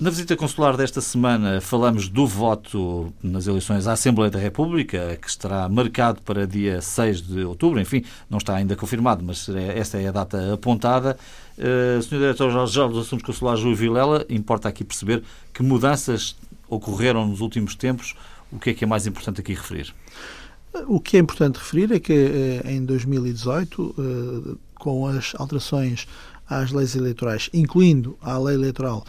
Na visita consular desta semana falamos do voto nas eleições à Assembleia da República, que estará marcado para dia 6 de outubro. Enfim, não está ainda confirmado, mas esta é a data apontada. Uh, Sr. Diretor-Geral dos Assuntos Consulares, Rui Vilela, importa aqui perceber que mudanças ocorreram nos últimos tempos. O que é que é mais importante aqui referir? O que é importante referir é que eh, em 2018, eh, com as alterações às leis eleitorais, incluindo a lei eleitoral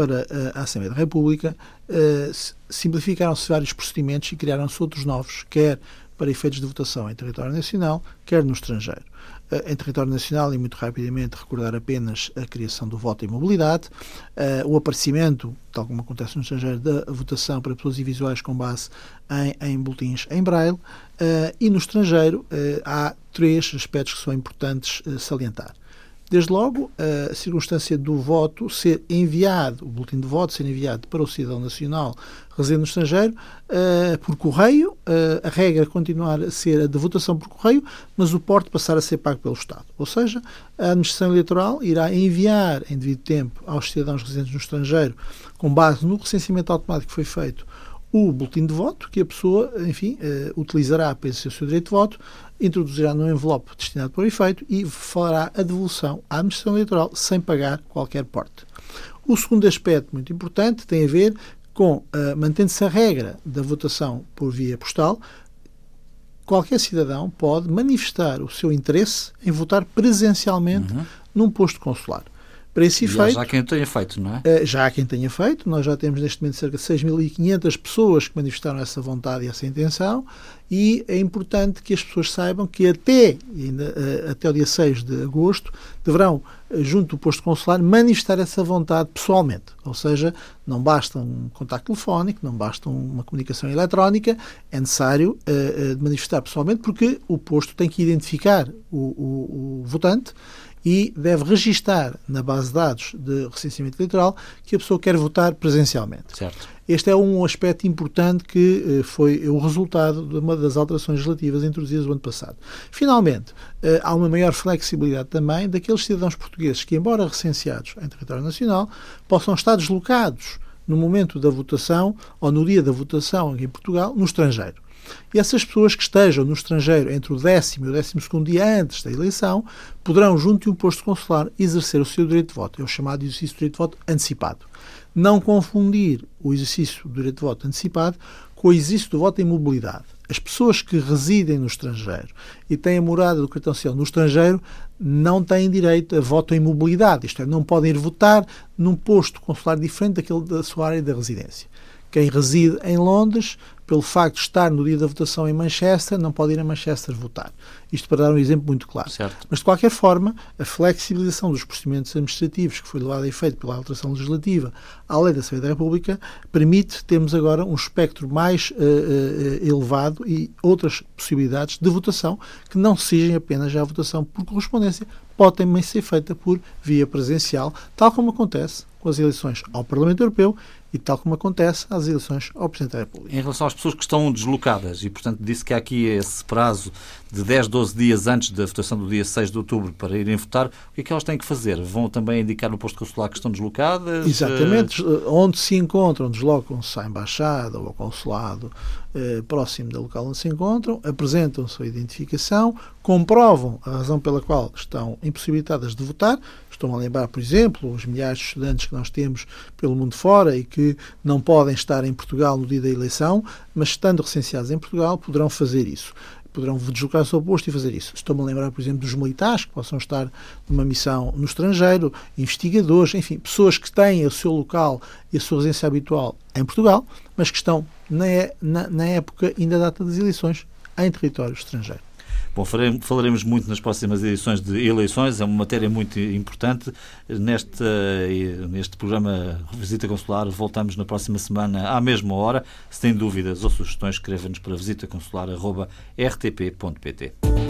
para a Assembleia da República, eh, simplificaram-se vários procedimentos e criaram-se outros novos, quer para efeitos de votação em território nacional, quer no estrangeiro. Eh, em território nacional, e muito rapidamente recordar apenas a criação do voto em mobilidade, eh, o aparecimento, tal como acontece no estrangeiro, da votação para pessoas invisuais com base em, em boletins em braille, e no estrangeiro há três aspectos que são importantes salientar. Desde logo, a circunstância do voto ser enviado, o boletim de voto ser enviado para o cidadão nacional residente no estrangeiro uh, por correio, uh, a regra continuar a ser a de votação por correio, mas o porte passar a ser pago pelo Estado. Ou seja, a administração eleitoral irá enviar em devido tempo aos cidadãos residentes no estrangeiro, com base no recenseamento automático que foi feito, o boletim de voto que a pessoa, enfim, uh, utilizará para exercer o seu direito de voto, introduzirá no envelope destinado para o efeito e fará a devolução à administração eleitoral sem pagar qualquer porte. O segundo aspecto muito importante tem a ver com, uh, mantendo-se a regra da votação por via postal, qualquer cidadão pode manifestar o seu interesse em votar presencialmente uhum. num posto consular. Para esse efeito. Já há quem tenha feito, não é? Eh, já há quem tenha feito. Nós já temos neste momento cerca de 6.500 pessoas que manifestaram essa vontade e essa intenção. E é importante que as pessoas saibam que até, ainda, eh, até o dia 6 de agosto deverão, eh, junto do posto consular, manifestar essa vontade pessoalmente. Ou seja, não basta um contacto telefónico, não basta uma comunicação eletrónica, é necessário uh, manifestar pessoalmente porque o posto tem que identificar o, o, o votante e deve registar na base de dados de recenseamento eleitoral que a pessoa quer votar presencialmente. Certo. Este é um aspecto importante que eh, foi o resultado de uma das alterações legislativas introduzidas no ano passado. Finalmente, eh, há uma maior flexibilidade também daqueles cidadãos portugueses que, embora recenseados em território nacional, possam estar deslocados no momento da votação ou no dia da votação em Portugal, no estrangeiro. E essas pessoas que estejam no estrangeiro entre o décimo e o décimo segundo dia antes da eleição poderão, junto de um posto consular, exercer o seu direito de voto. É o chamado exercício do direito de voto antecipado. Não confundir o exercício do direito de voto antecipado com o exercício do voto em mobilidade. As pessoas que residem no estrangeiro e têm a morada do cartão social no estrangeiro não têm direito a voto em mobilidade, isto é, não podem ir votar num posto consular diferente daquele da sua área de residência. Quem reside em Londres pelo facto de estar no dia da votação em Manchester, não pode ir a Manchester votar. Isto para dar um exemplo muito claro. Certo. Mas, de qualquer forma, a flexibilização dos procedimentos administrativos que foi levada a efeito pela alteração legislativa à lei da Assembleia da República permite termos agora um espectro mais uh, uh, elevado e outras possibilidades de votação que não sejam apenas já a votação por correspondência, pode também ser feita por via presencial, tal como acontece com as eleições ao Parlamento Europeu e tal como acontece às eleições ao Presidente da República. Em relação às pessoas que estão deslocadas, e portanto disse que há aqui esse prazo de 10, 12 dias antes da votação do dia 6 de outubro para irem votar, o que é que elas têm que fazer? Vão também indicar no posto consular que estão deslocadas? Exatamente, onde se encontram, deslocam-se à embaixada ou ao consulado eh, próximo do local onde se encontram, apresentam sua identificação, comprovam a razão pela qual estão impossibilitadas de votar, Estão a lembrar, por exemplo, os milhares de estudantes que nós temos pelo mundo fora e que não podem estar em Portugal no dia da eleição, mas estando recenseados em Portugal poderão fazer isso poderão deslocar-se ao posto e fazer isso. Estou-me a lembrar, por exemplo, dos militares que possam estar numa missão no estrangeiro, investigadores, enfim, pessoas que têm o seu local e a sua residência habitual em Portugal, mas que estão na, na, na época ainda data das eleições em território estrangeiro. Bom, falaremos muito nas próximas edições de eleições, é uma matéria muito importante. Neste, neste programa Visita Consular, voltamos na próxima semana à mesma hora. Se tem dúvidas ou sugestões, escreva-nos para visitaconsular.rtp.pt.